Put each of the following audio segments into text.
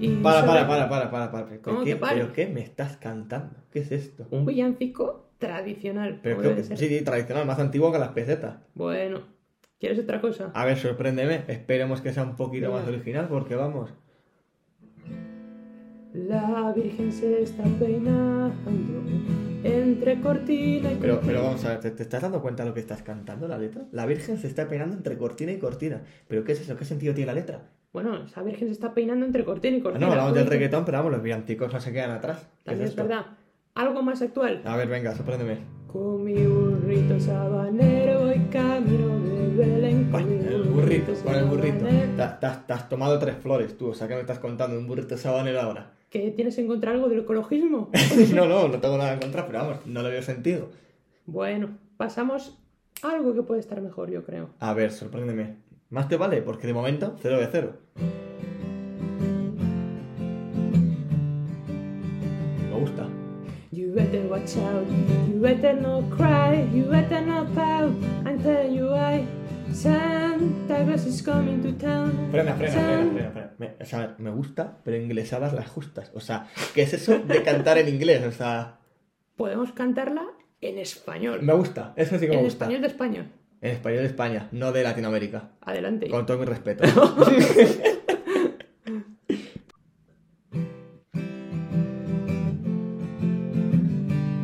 Y Para, para, para, para, para, para. ¿Pero ¿Cómo qué, que para? ¿Pero qué me estás cantando? ¿Qué es esto? Un villancico tradicional. Pero como que, ser. sí, tradicional, más antiguo que las pesetas. Bueno, ¿quieres otra cosa? A ver, sorpréndeme. Esperemos que sea un poquito más original porque vamos. La Virgen se está peinando entre cortina y Pero, cortina. pero vamos a ver, ¿te, te estás dando cuenta de lo que estás cantando la letra? La Virgen se está peinando entre cortina y cortina. ¿Pero qué es eso? ¿Qué sentido tiene la letra? Bueno, esa Virgen se está peinando entre cortina y Ah, cortina. no, hablamos del reggaetón, pero vamos, los villancicos no se quedan atrás. ¿Qué También es verdad. Algo más actual. A ver, venga, sorpréndeme. Con mi burrito sabanero voy camino de Belén. Con el burrito, con el burrito. Te, has- tomado tres flores, tú. O sea, ¿qué me estás contando? ¿Un burrito sabanero ahora? ¿Que tienes en contra algo del ecologismo? no, no, no tengo nada en contra, pero vamos, no le veo sentido. bueno, pasamos a algo que puede estar mejor, yo creo. A ver, sorpréndeme. Más te vale, porque de momento, cero de cero. Me gusta. You better watch out, you better not cry, you better not pout. I'm telling you why. Santa Claus is coming to town. Frena, frena, frena, frena, frena. Me, o sea, me gusta, pero inglesadas las justas. O sea, ¿qué es eso de cantar en inglés? O sea, Podemos cantarla en español. me gusta. Eso sí que me en gusta. español de España. En español de España, no de Latinoamérica. Adelante. Con todo mi respeto.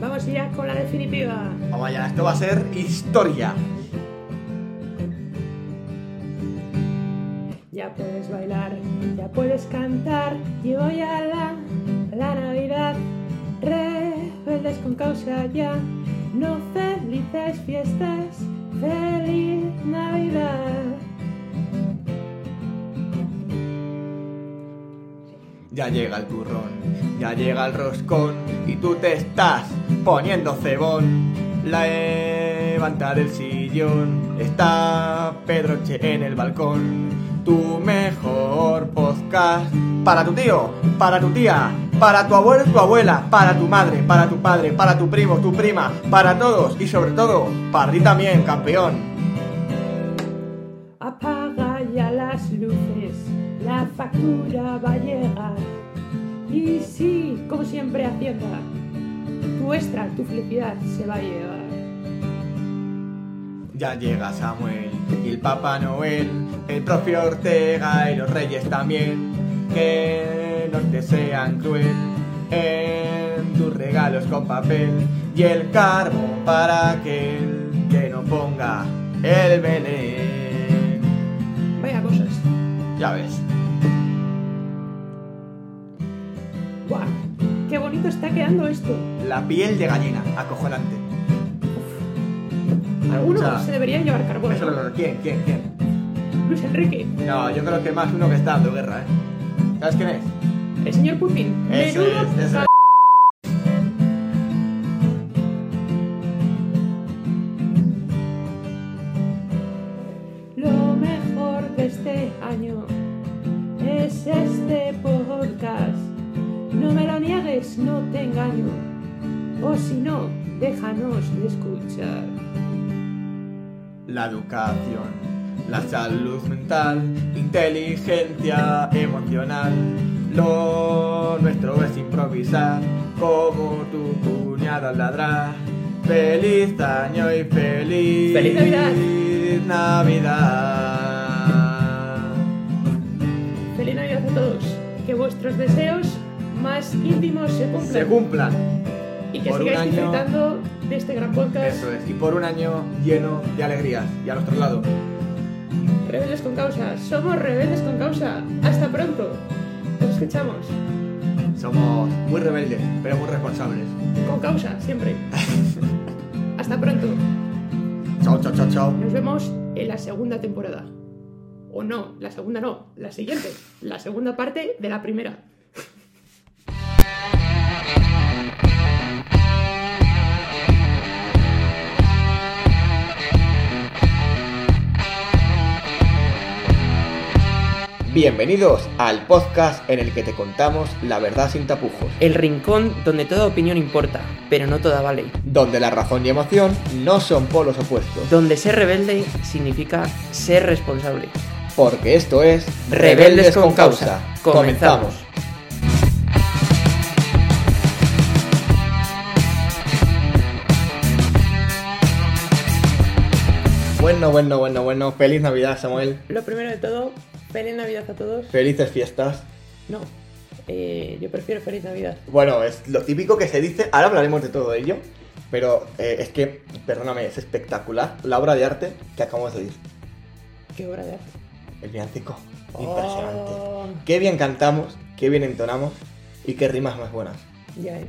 Vamos ya con la definitiva. Vamos allá, esto va a ser historia. Ya puedes bailar, ya puedes cantar. Llegó ya la, la Navidad. Rebeldes con causa ya. No felices fiestas. Ya llega el turrón, ya llega el roscón y tú te estás poniendo cebón. Levanta del sillón, está Pedroche en el balcón. Tu mejor podcast para tu tío, para tu tía, para tu abuelo y tu abuela, para tu madre, para tu padre, para tu primo, tu prima, para todos y sobre todo para ti también, campeón. Apaga ya las luces, la factura va a llegar. Y sí, como siempre Hacienda, tu extra, tu felicidad se va a llevar. Ya llega Samuel y el Papá Noel, el profe Ortega y los reyes también, que nos desean cruel en tus regalos con papel y el carbón para aquel que no ponga el Belén. Vaya cosas. Ya ves. ¡Guau! ¡Qué bonito está quedando esto! La piel de gallina, acojonante. Algunos O sea, se deberían llevar carbón. Eso lo ¿Quién? ¿Quién? ¿Quién? Luis Enrique, No, yo creo que más uno que está dando guerra, ¿eh? ¿Sabes quién es? El señor Putin. Menudo. Lo mejor de este año es este podcast. No me lo niegues, no te engaño. O si no, déjanos de escuchar. La educación, la salud mental, inteligencia emocional. Lo nuestro es improvisar, como tu cuñada ladrar. Feliz año y feliz, ¡Feliz Navidad! Navidad. Feliz Navidad a todos. Que vuestros deseos más íntimos se cumplan. Se cumplan. y que por sigáis año. disfrutando de este gran podcast. Eso es. Y por un año lleno de alegrías. Y a nuestro lado. Rebeldes con causa. Somos rebeldes con causa. Hasta pronto. Escuchamos. Somos muy rebeldes, pero muy responsables. Con causa, siempre. Hasta pronto. Chao, chao, chao, chao. Nos vemos en la segunda temporada. O no, la segunda no, la siguiente. La segunda parte de la primera. Bienvenidos al podcast en el que te contamos la verdad sin tapujos, El rincón donde toda opinión importa, pero no toda vale. donde la razón y emoción no son polos opuestos, Donde ser rebelde significa ser responsable. porque esto es Rebeldes con Causa. Comenzamos. Bueno, bueno, bueno, bueno, feliz Navidad Samuel, Lo primero de todo, feliz Navidad a todos. felices fiestas. No, eh, yo prefiero feliz Navidad. Bueno, es lo típico que se dice, ahora hablaremos de todo ello, pero eh, es que, perdóname, es espectacular la obra de arte que acabamos de oír, Qué obra de arte. el villancico, impresionante. Oh, Qué bien cantamos, qué bien entonamos y qué rimas más buenas. ya, eh.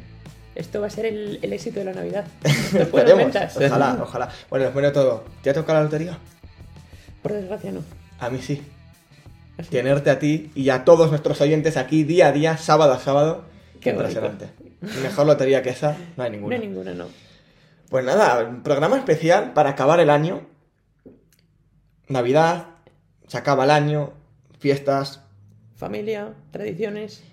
Esto va a ser el, el éxito de la Navidad. Esperemos, ojalá, ojalá. Bueno, primero de todo, ¿te ha tocado la lotería? Por desgracia no. A mí sí. Tenerte a ti y a todos nuestros oyentes aquí día a día, sábado a sábado. Qué impresionante. Mejor lotería que esa, no hay No ninguna. hay ninguna, no. Pues nada, un programa especial para acabar el año. Navidad, se acaba el año, fiestas. Familia, tradiciones,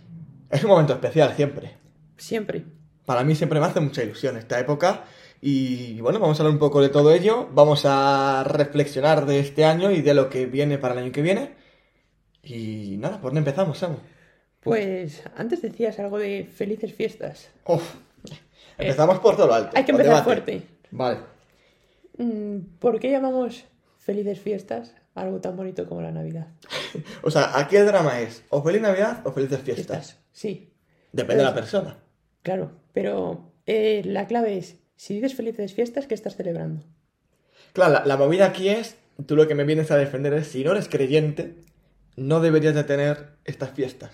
Es un momento especial siempre. siempre. Para mí siempre me hace mucha ilusión esta época. Y bueno, vamos a hablar un poco de todo ello. Vamos a reflexionar de este año y de lo que viene para el año que viene. Y nada, ¿por dónde empezamos, Samu? Pues antes decías algo de felices fiestas. Uf, empezamos por todo lo alto. Hay que empezar fuerte. Vale. Mm, ¿Por qué llamamos felices fiestas algo tan bonito como la Navidad? O sea, aquí el drama es o feliz Navidad o felices fiestas. Sí, Depende de la persona. claro. Pero eh, la clave es, si dices felices fiestas, ¿qué estás celebrando? Claro, la, la movida aquí es, tú lo que me vienes a defender es, si no eres creyente, no deberías de tener estas fiestas.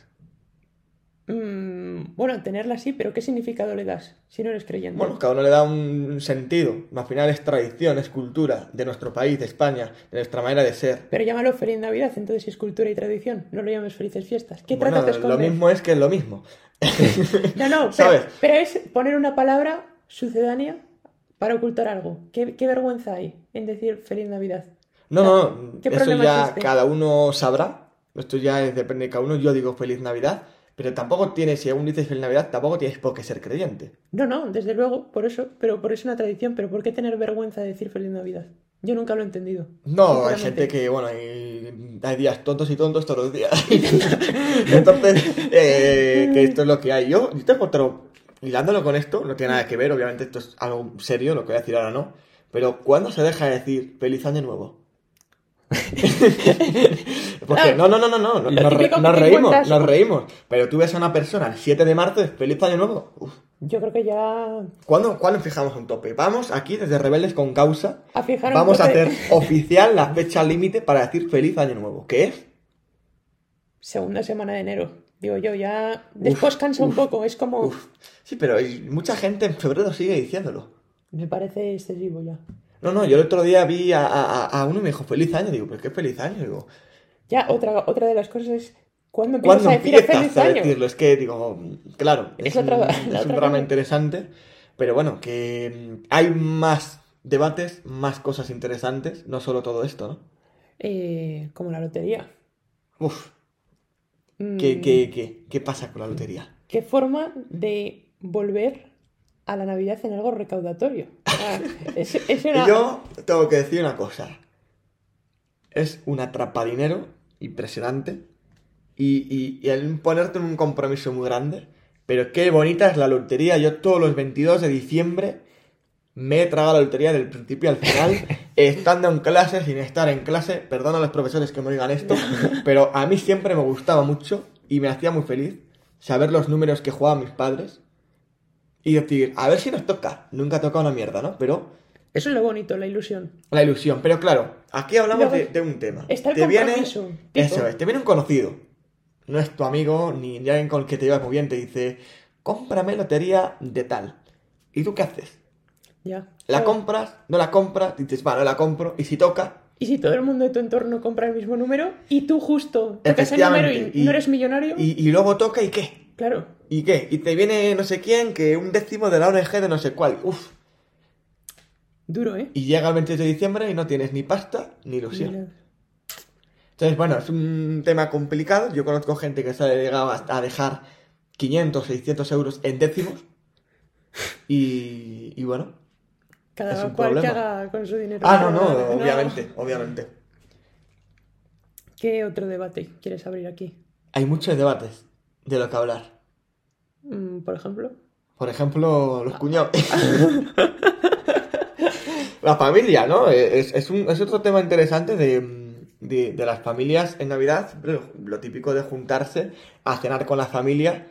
Mm, bueno, tenerla sí, pero ¿qué significado le das si no eres creyente? Bueno, cada uno le da un sentido. Al final es tradición, es cultura de nuestro país, de España, de nuestra manera de ser. Pero llámalo feliz Navidad, entonces es cultura y tradición, no lo llames felices fiestas. ¿Qué Bueno, tratas de lo mismo es que es lo mismo. No, no, pero, ¿Sabes? pero es poner una palabra sucedánea para ocultar algo. ¿Qué, qué vergüenza hay en decir feliz Navidad? No, no, ¿Qué eso ya existe? cada uno sabrá. Esto ya es- depende de cada uno. Yo digo feliz Navidad, pero tampoco tienes, si aún dices feliz Navidad, tampoco tienes por qué ser creyente. No, no, desde luego, por eso, pero por eso es una tradición, pero ¿por qué tener vergüenza de decir feliz Navidad? Yo nunca lo he entendido. No, hay gente que, bueno, hay, hay días tontos y tontos todos los días. Entonces, eh, que esto es lo que hay. Yo, yo tengo otro, hilándolo con esto, no tiene nada que ver, obviamente esto es algo serio, lo que voy a decir ahora no. Pero, ¿cuándo se deja de decir feliz año nuevo? Porque, no, no, no, no, no, nos, re- reímos, nos reímos. Pero tú ves a una persona el 7 de marzo, feliz año nuevo. Uf. Yo creo que ya ¿Cuándo, ¿Cuándo fijamos un tope? Vamos aquí desde Rebeldes con Causa. a fijar un Vamos a hacer oficial la fecha límite para decir feliz año nuevo. ¿Qué es? segunda semana de enero. Digo yo, ya después cansa un poco, es como... Uf. Sí, pero mucha gente en febrero sigue diciéndolo. Me parece excesivo ya. No, no, yo el otro día vi a, a- a uno y me dijo feliz año. Digo, ¿pero qué feliz año? Digo, Ya, otra, otra de las cosas es... ¿Cuándo empiezas ¿cuándo a decir empiezas feliz a año? decirlo? Es que digo, claro, Es es, otra- un, es un cosa. interesante, pero bueno, que mm, hay más debates, más cosas interesantes, no solo todo esto, ¿no? Eh, como la lotería. Uf, Mm, ¿qué, qué, qué, qué pasa con la lotería? ¿Qué forma de volver a la Navidad en algo recaudatorio? Ah, es, es una... Y yo tengo que decir una cosa. Es un atrapadinero impresionante. Y, y, y el ponerte en un compromiso muy grande. Pero qué bonita es la lotería. Yo todos los 22 de diciembre me he tragado la lotería del principio al final. estando en clase, sin estar en clase. Perdona a los profesores que me oigan esto. Pero a mí siempre me gustaba mucho. Y me hacía muy feliz saber los números que jugaban mis padres. Y decir, a ver si nos toca. Nunca ha tocado una mierda, ¿no? Pero Eso es lo bonito, la ilusión. la ilusión. Pero claro, aquí hablamos Luego de, de un tema. está el te viene, tipo. eso es, te viene un conocido. No es tu amigo ni alguien con el que te llevas muy bien. Te dice, cómprame lotería de tal. ¿Y tú qué haces? Ya. ¿La Claro. compras? ¿No la compras? Dices, va, no la compro. Y si toca, Y si todo el mundo de tu entorno compra el mismo número y tú justo tocas el número y, no eres millonario, Y, y luego toca y qué. claro, ¿Y qué? Y te viene no sé quién que un décimo de la ONG de no sé cuál. Uf. duro, ¿eh? Y llega el 28 de diciembre y no tienes ni pasta ni ilusión. Mira. Entonces, bueno, es un tema complicado. Yo conozco gente que se ha llegado hasta a dejar 500, 600 euros en décimos. Y, y bueno. es Cada un cual que problema. haga con su dinero. Ah, no, no, No. obviamente, obviamente. ¿Qué otro debate quieres abrir aquí? Hay muchos debates de lo que hablar. Mm, Por ejemplo. Por ejemplo, los cuñados. La familia, ¿no? Es, es un- es otro tema interesante de, de- de las familias en Navidad. Lo, lo típico de juntarse a cenar con la familia.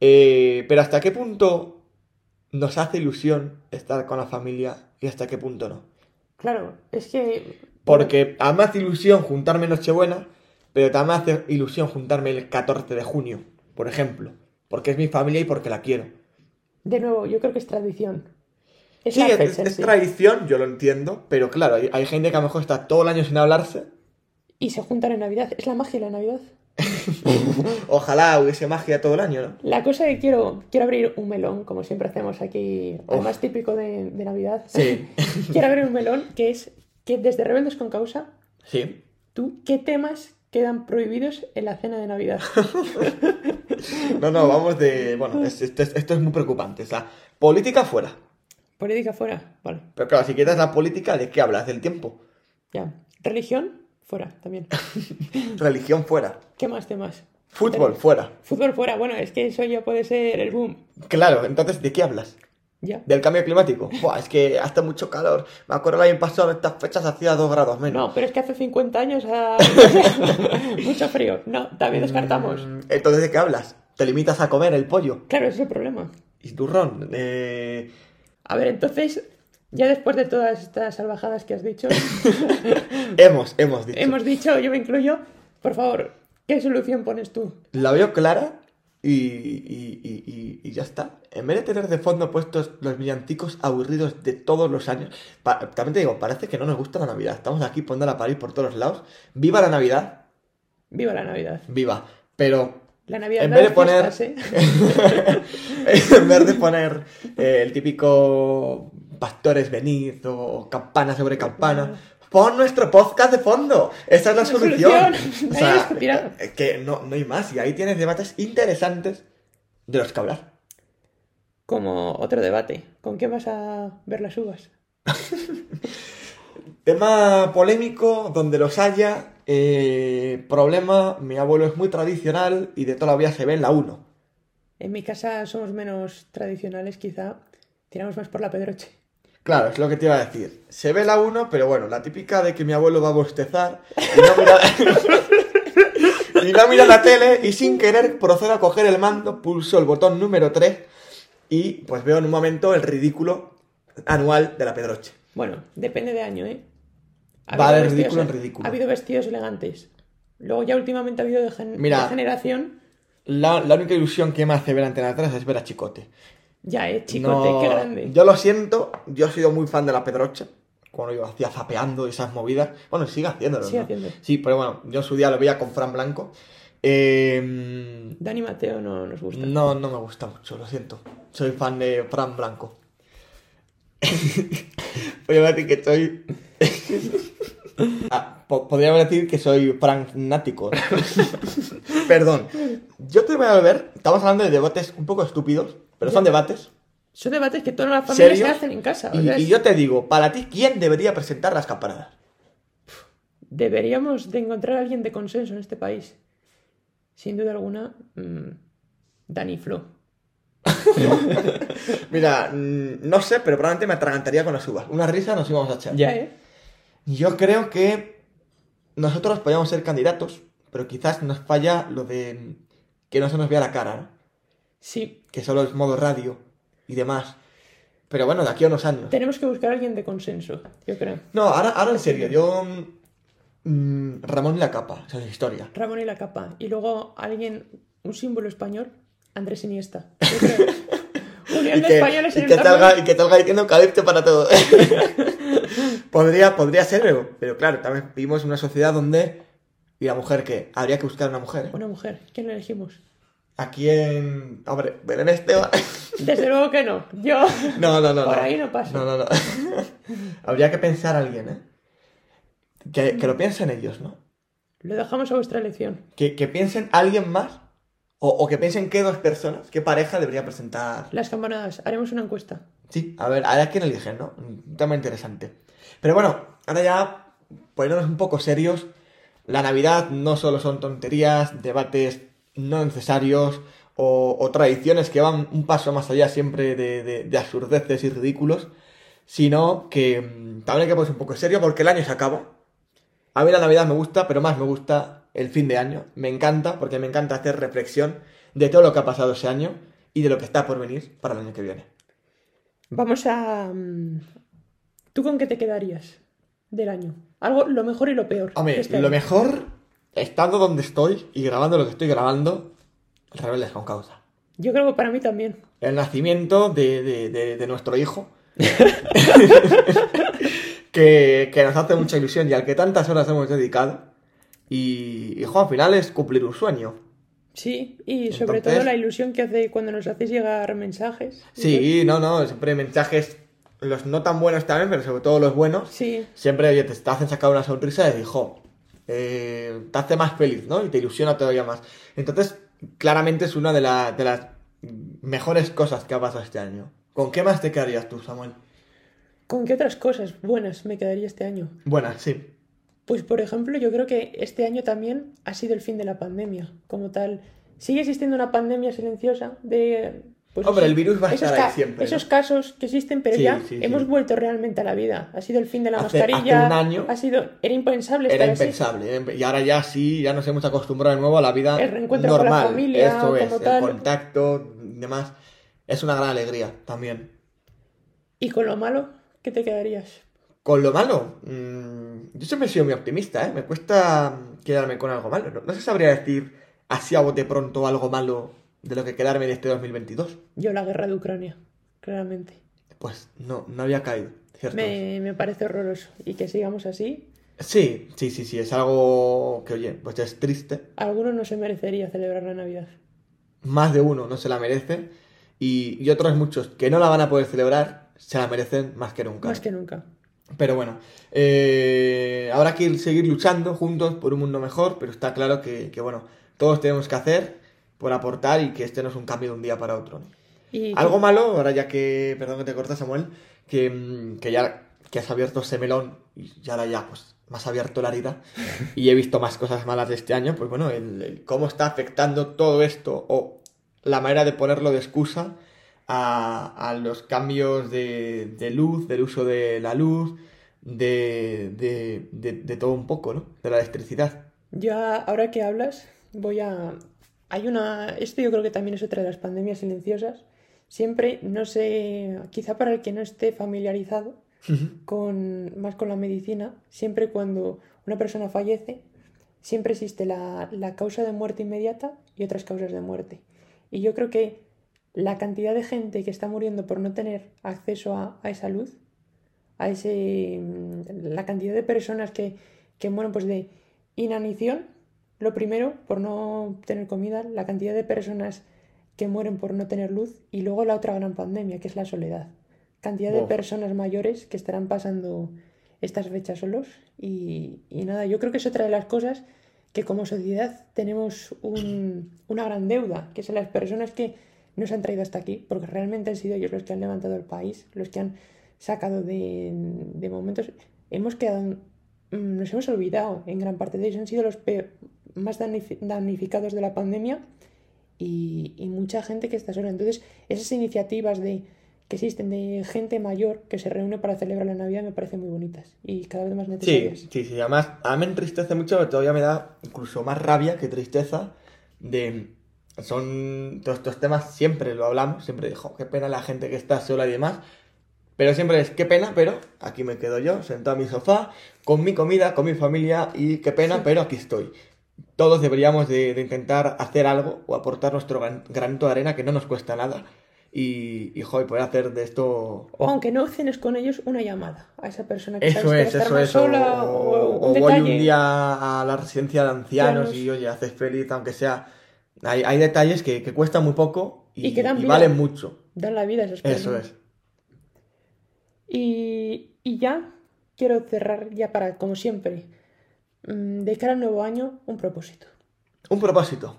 Eh, pero ¿hasta qué punto nos hace ilusión estar con la familia y hasta qué punto no? Claro, es que. Porque a mí me hace ilusión juntarme en Nochebuena, pero también me hace ilusión juntarme el 14 de junio, por ejemplo. Porque es mi familia y porque la quiero. De nuevo, yo creo que es tradición. Es Sí, es, fecha en es sí. tradición, yo lo entiendo, pero claro, hay, hay gente que a lo mejor está todo el año sin hablarse. Y se juntan en Navidad. Es la magia de la Navidad. Ojalá hubiese magia todo el año, ¿no? La cosa que quiero, quiero abrir un melón, como siempre hacemos aquí, además típico de, de Navidad. Sí. quiero abrir un melón que es que desde Rebeldes con Causa, Sí. ¿tú qué temas quedan prohibidos en la cena de Navidad? No, no, vamos de... Bueno, es- esto, es, esto es muy preocupante. O sea, política fuera. Política fuera, vale, Pero claro, si quieres la política, ¿de qué hablas? Del tiempo. ya. Religión, fuera también. Religión fuera. ¿Qué más temas? Fútbol fuera. Fútbol fuera, bueno, es que eso ya puede ser el boom. Claro, entonces, ¿de qué hablas? ¿Del cambio climático? Buah, es que hace mucho calor. Me acuerdo el año pasado, en estas fechas hacía 2 grados menos. No, pero es que hace 50 años ha... mucho frío. No, también descartamos. Mm, Entonces, ¿de qué hablas? ¿Te limitas a comer el pollo? Claro, ese es el problema. Y turrón. Eh... A ver, entonces, ya después de todas estas salvajadas que has dicho, Hemos, hemos dicho. hemos dicho, yo me incluyo, por favor, ¿qué solución pones tú? La veo clara y, y- y- ya está. En vez de tener de fondo puestos los villancicos aburridos de todos los años, también te digo, parece que no nos gusta la Navidad. Estamos aquí poniéndola a parir por todos los lados. ¡Viva la Navidad! Viva la Navidad. ¡Viva! Pero La Navidad En vez de poner- fiestas, ¿eh? en vez de poner eh, el típico pastores venid o campana sobre campana, pon nuestro podcast de fondo. Esa es la La solución. solución. O sea, eh, que no, no hay más. Y ahí tienes debates interesantes de los que hablar. Como otro debate. ¿Con qué vas a ver las uvas? Tema polémico, donde los haya. eh, problema, mi abuelo es muy tradicional y de toda la vida se ve en la 1. En mi casa somos menos tradicionales, quizá. Tiramos más por la pedroche. Claro, es lo que te iba a decir. Se ve la 1, pero bueno, la típica de que mi abuelo va a bostezar y no mira, y no mira la tele y sin querer procedo a coger el mando, pulso el botón número 3 y pues veo en un momento el ridículo anual de la Pedroche. Bueno, depende de año, ¿eh? Ha Va de vestidos- ridículo en ridículo. Ha habido vestidos elegantes. Luego ya últimamente ha habido de, gen- Mira. de generación. La, la única ilusión que me hace ver Antena 3 es ver a Chicote. Ya, eh, chicote, No- qué grande. Yo lo siento, yo he sido muy fan de la Pedroche. Cuando yo hacía zapeando esas movidas. Bueno, sigue haciéndolo. Sigue ¿no? haciendo. Sí, pero bueno, yo en su día lo veía con Fran Blanco. Eh, Dani Mateo no nos gusta. no, no me gusta mucho, lo siento. Soy fan de Fran Blanco. Voy a decir que soy. Ah, po- podríamos decir que soy fanático. Perdón. Yo te voy a ver. Estamos hablando de debates un poco estúpidos, pero son debates. Son debates que todas las familias se hacen en casa. Y, yo te digo, para ti, ¿quién debería presentar las campanadas? Deberíamos de encontrar a alguien de consenso en este país. Sin duda alguna, mm, Dani Flo. Mira, mm, no sé, pero probablemente me atragantaría con las uvas. Una risa nos íbamos a echar. Ya, ¿eh? Yo creo que nosotros podríamos ser candidatos, pero quizás nos falla lo de que no se nos vea la cara, ¿no? Sí, que solo es modo radio y demás. Pero bueno, de aquí a unos años. tenemos que buscar a alguien de consenso, yo creo. No, ahora, ahora en serio, yo... mm, Ramón y la capa, esa es historia. Ramón y la capa. Y luego alguien, un símbolo español, Andrés Iniesta. Yo creo. un Unión y de Españoles y en que el salga, y que salga diciendo eucalipto para todo. podría, podría ser, pero, pero claro, también vivimos en una sociedad donde. ¿Y la mujer qué? Habría que buscar una mujer. ¿eh? Una mujer. ¿Quién la elegimos? Aquí en. Hombre, Belén Esteban. Desde luego que no. Yo. No, no, no. Por no. ahí no pasa. No, no, no. Habría que pensar a alguien, ¿eh? Que, que lo piensen ellos, ¿no? Lo dejamos a vuestra elección. Que, que piensen alguien más. O, o que piensen qué dos personas, qué pareja debería presentar. Las campanadas. Haremos una encuesta. Sí, a ver, a ver quién eligen, ¿no? Un tema interesante. Pero bueno, ahora ya poniéndonos un poco serios. La Navidad no solo son tonterías, debates no necesarios o, o tradiciones que van un paso más allá siempre de, de- de absurdeces y ridículos, sino que mm, también hay que ponerse un poco serio porque el año se acaba. A mí la Navidad me gusta, pero más me gusta el fin de año. Me encanta porque me encanta hacer reflexión de todo lo que ha pasado ese año y de lo que está por venir para el año que viene. Vamos a. mm, ¿Tú con qué te quedarías del año? Algo, lo mejor y lo peor. Hombre, este lo mejor, estando donde estoy y grabando lo que estoy grabando, Rebeldes con Causa. Yo creo que para mí también. El nacimiento de, de- de- de nuestro hijo. que, que nos hace mucha ilusión y al que tantas horas hemos dedicado. Y, y jo, al final es cumplir un sueño. Sí, y sobre Entonces- todo la ilusión que hace cuando nos hacéis llegar mensajes. Sí, no, no, siempre mensajes, los no tan buenos también, pero sobre todo los buenos. Sí, Siempre oye, te, te hacen sacar una sonrisa y dijo, eh, te hace más feliz, ¿no? Y te ilusiona todavía más. Entonces, claramente es una de, la- de las mejores cosas que ha pasado este año. ¿Con qué más te quedarías tú, Samuel? ¿Con qué otras cosas buenas me quedaría este año? Buenas, sí. Pues por ejemplo, yo creo que este año también ha sido el fin de la pandemia, como tal. Sigue existiendo una pandemia silenciosa de... pues, Hombre, eso- el virus va a estar ahí siempre, Esos ¿no? casos que existen, pero Sí, ya sí, sí. hemos vuelto realmente a la vida. Ha sido el fin de la Hace- mascarilla. hace un año Ha sido... Era impensable Era estar impensable. Y ahora ya sí, ya nos hemos acostumbrado de nuevo a la vida El reencuentro con la normal. familia, Esto es, el contacto y demás. Es una gran alegría también. ¿Y con lo malo? ¿Qué te quedarías? Con lo malo, mm, yo siempre he sido muy optimista, ¿eh? Me cuesta quedarme con algo malo. No, no se sabría decir así a bote pronto algo malo de lo que quedarme de este 2022. Yo la guerra de Ucrania, claramente. Pues no, no había caído, ¿cierto? Me, me parece horroroso. Y que sigamos así, Sí, sí, sí, sí, es algo que, oye, pues es triste. alguno no se merecería celebrar la Navidad. Más de uno no se la merece y, y otros muchos que no la van a poder celebrar se la merecen más que nunca. Más que nunca. Pero bueno, eh, habrá que ir- seguir luchando juntos por un mundo mejor, pero está claro que, que, bueno, todos tenemos que hacer por aportar y que este no es un cambio de un día para otro. Y Algo malo, ahora ya que, perdón que te corta Samuel, que, mm, que ya que has abierto ese melón y ya ahora ya pues más abierto la herida y he visto más cosas malas de este año, pues bueno, el, el cómo está afectando todo esto o la manera de ponerlo de excusa a, a los cambios de, de luz, del uso de la luz, de, de, de, de todo un poco, ¿no? De la electricidad. Yo ahora que hablas, voy a... Hay una... Esto yo creo que también es otra de las pandemias silenciosas. Siempre, no sé, quizá para el que no esté familiarizado con más con la medicina, siempre cuando una persona fallece, siempre existe la, la causa de muerte inmediata y otras causas de muerte. Y yo creo que la cantidad de gente que está muriendo por no tener acceso a, a esa luz, a ese mm, la cantidad de personas que, que mueren pues de inanición, lo primero, por no tener comida, la cantidad de personas que mueren por no tener luz y luego la otra gran pandemia, que es la soledad. Cantidad de personas mayores que estarán pasando estas fechas solos y, y nada, yo creo que es otra de las cosas que como sociedad tenemos un- una gran deuda, que son las personas que nos han traído hasta aquí, porque realmente han sido ellos los que han levantado el país, los que han sacado de, de momentos. Hemos quedado, mm, nos hemos olvidado en gran parte de ellos, han sido los peor- más damnif- damnificados de la pandemia y, y mucha gente que está sola. Entonces, esas iniciativas de que existen de gente mayor que se reúne para celebrar la Navidad me parecen muy bonitas y cada vez más Sí, necesarias. sí, sí. Además, a mí me entristece mucho, pero todavía me da incluso más rabia que tristeza de... Son todos estos temas, siempre lo hablamos, siempre dijo, qué pena la gente que está sola y demás, pero siempre es, qué pena, pero aquí me quedo yo, sentado en mi sofá, con mi comida, con mi familia, y qué pena, pero aquí estoy. Todos deberíamos de, de intentar hacer algo o aportar nuestro gran- granito de arena que no nos cuesta nada y, y joder, poder hacer de esto... O aunque no cenes con ellos, una llamada a esa persona que Eso es, que eso es. sola, o, o, o un voy un día a la residencia de ancianos y oye, haces feliz, aunque sea. Hay, hay detalles que, que cuestan muy poco y, Y que dan y vida. valen mucho. Dan la vida a esas Eso personas. es. Y, y ya quiero cerrar, ya para, como siempre, de cara al nuevo año, un propósito. Un propósito.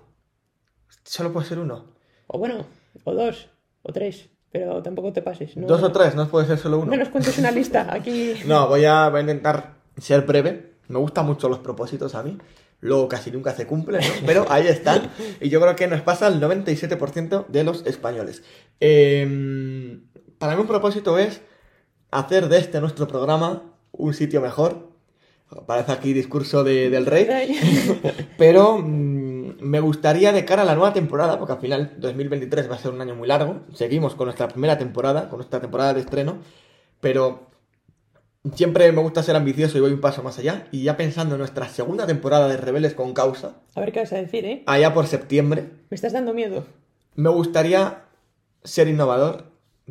Solo puede ser uno. O bueno, o dos, o tres, pero tampoco te pases. ¿no? Dos o tres, no puede ser solo uno. No nos cuentes una lista, aquí... No, voy a, voy a intentar ser breve. Me gustan mucho los propósitos a mí. Luego casi nunca se cumplen, ¿no? Pero ahí están. Y yo creo que nos pasa al 97% de los españoles. Eh, para mí un propósito es hacer de este nuestro programa un sitio mejor. Parece aquí discurso de- del rey. Pero mm, me gustaría de cara a la nueva temporada, porque al final 2023 va a ser un año muy largo. Seguimos con nuestra primera temporada, con nuestra temporada de estreno. Pero siempre me gusta ser ambicioso y voy un paso más allá. Y ya pensando en nuestra segunda temporada de Rebeldes con Causa, A ver qué vas a decir, ¿eh? allá por septiembre, Me estás dando miedo. me gustaría ser innovador,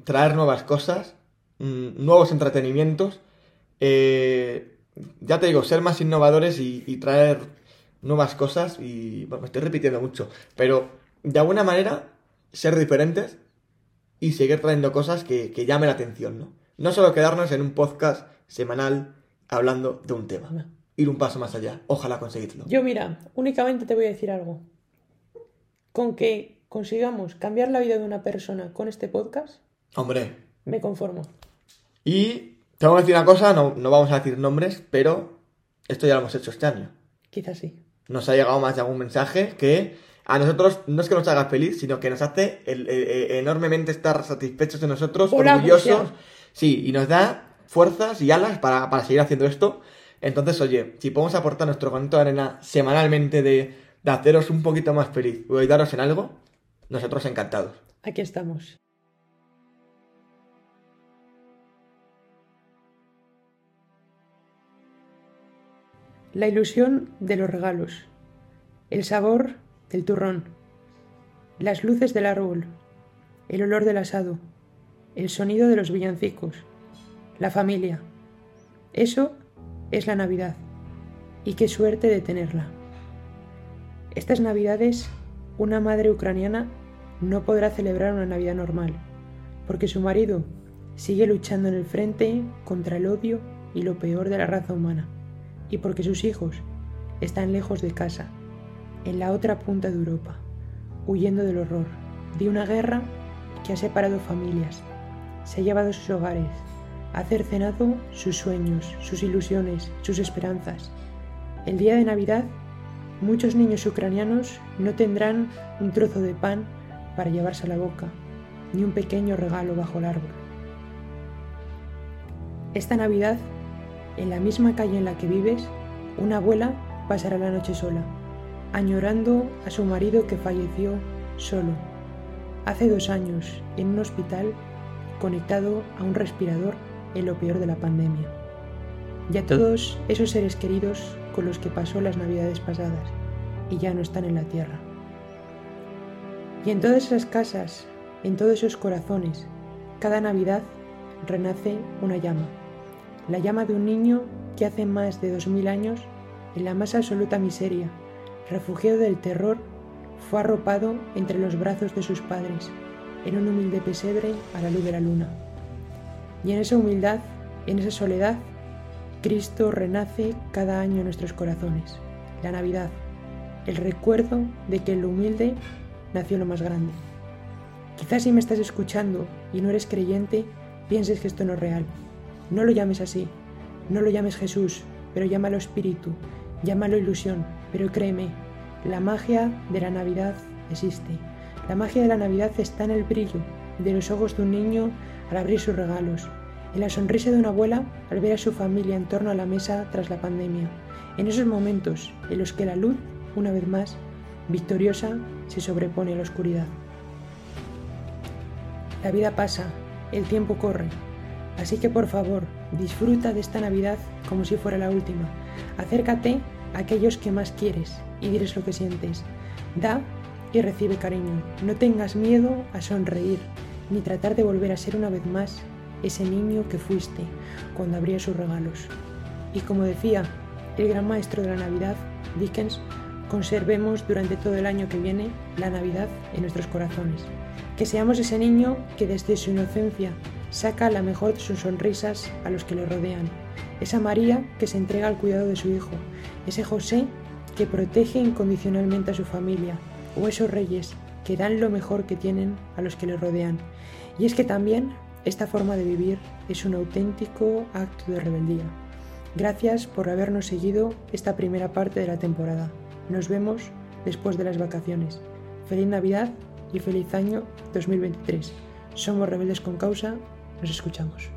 traer nuevas cosas, mm, nuevos entretenimientos. eh, ya te digo, ser más innovadores y, y traer nuevas cosas. Y bueno, me estoy repitiendo mucho, pero de alguna manera ser diferentes y seguir trayendo cosas que, que llamen la atención, ¿no? No solo quedarnos en un podcast semanal hablando de un tema. Ir un paso más allá. Ojalá conseguirlo. Yo, mira, únicamente te voy a decir algo. Con que consigamos cambiar la vida de una persona con este podcast, Hombre, me conformo. Y tengo que decir una cosa, no, no vamos a decir nombres, pero esto ya lo hemos hecho este año. Quizás sí. Nos ha llegado más de algún mensaje que a nosotros no es que nos haga feliz, sino que nos hace el- el- el- enormemente estar satisfechos de nosotros, orgullosos. Sí, y nos da fuerzas y alas para, para seguir haciendo esto. Entonces, oye, si podemos aportar nuestro granito de arena semanalmente de, de haceros un poquito más feliz o ayudaros en algo, nosotros encantados. Aquí estamos. La ilusión de los regalos, el sabor del turrón, las luces del árbol, el olor del asado, el sonido de los villancicos, la familia. Eso es la Navidad. Y qué suerte de tenerla. Estas Navidades, una madre ucraniana no podrá celebrar una Navidad normal, porque su marido sigue luchando en el frente contra el odio y lo peor de la raza humana, y porque sus hijos están lejos de casa, en la otra punta de Europa, huyendo del horror, de una guerra que ha separado familias, se ha llevado sus hogares, ha cercenado sus sueños, sus ilusiones, sus esperanzas. El día de Navidad, muchos niños ucranianos no tendrán un trozo de pan para llevarse a la boca, ni un pequeño regalo bajo el árbol. Esta Navidad, en la misma calle en la que vives, una abuela pasará la noche sola, añorando a su marido que falleció solo, hace dos años, en un hospital, conectado a un respirador en lo peor de la pandemia. Y a todos esos seres queridos con los que pasó las navidades pasadas y ya no están en la tierra. Y en todas esas casas, en todos esos corazones, cada Navidad renace una llama. La llama de un niño que hace más de dos mil años, en la más absoluta miseria, refugiado del terror, fue arropado entre los brazos de sus padres, en un humilde pesebre a la luz de la luna. Y en esa humildad, en esa soledad, Cristo renace cada año en nuestros corazones. La Navidad, el recuerdo de que en lo humilde nació lo más grande. Quizás si me estás escuchando y no eres creyente, pienses que esto no es real. No lo llames así, no lo llames Jesús, pero llámalo espíritu, llámalo ilusión, pero créeme, la magia de la Navidad existe. La magia de la Navidad está en el brillo de los ojos de un niño al abrir sus regalos, en la sonrisa de una abuela al ver a su familia en torno a la mesa tras la pandemia, en esos momentos en los que la luz, una vez más, victoriosa, se sobrepone a la oscuridad. La vida pasa, el tiempo corre, así que por favor, disfruta de esta Navidad como si fuera la última. Acércate a aquellos que más quieres y diles lo que sientes. Da y recibe cariño. No tengas miedo a sonreír. ni tratar de volver a ser una vez más ese niño que fuiste cuando abría sus regalos. Y como decía el gran maestro de la Navidad, Dickens, conservemos durante todo el año que viene la Navidad en nuestros corazones. Que seamos ese niño que desde su inocencia saca la mejor de sus sonrisas a los que le rodean. Esa María que se entrega al cuidado de su hijo. Ese José que protege incondicionalmente a su familia. O esos reyes que dan lo mejor que tienen a los que le rodean. Y es que también esta forma de vivir es un auténtico acto de rebeldía. Gracias por habernos seguido esta primera parte de la temporada. Nos vemos después de las vacaciones. Feliz Navidad y feliz año 2023. Somos Rebeldes con Causa. Nos escuchamos.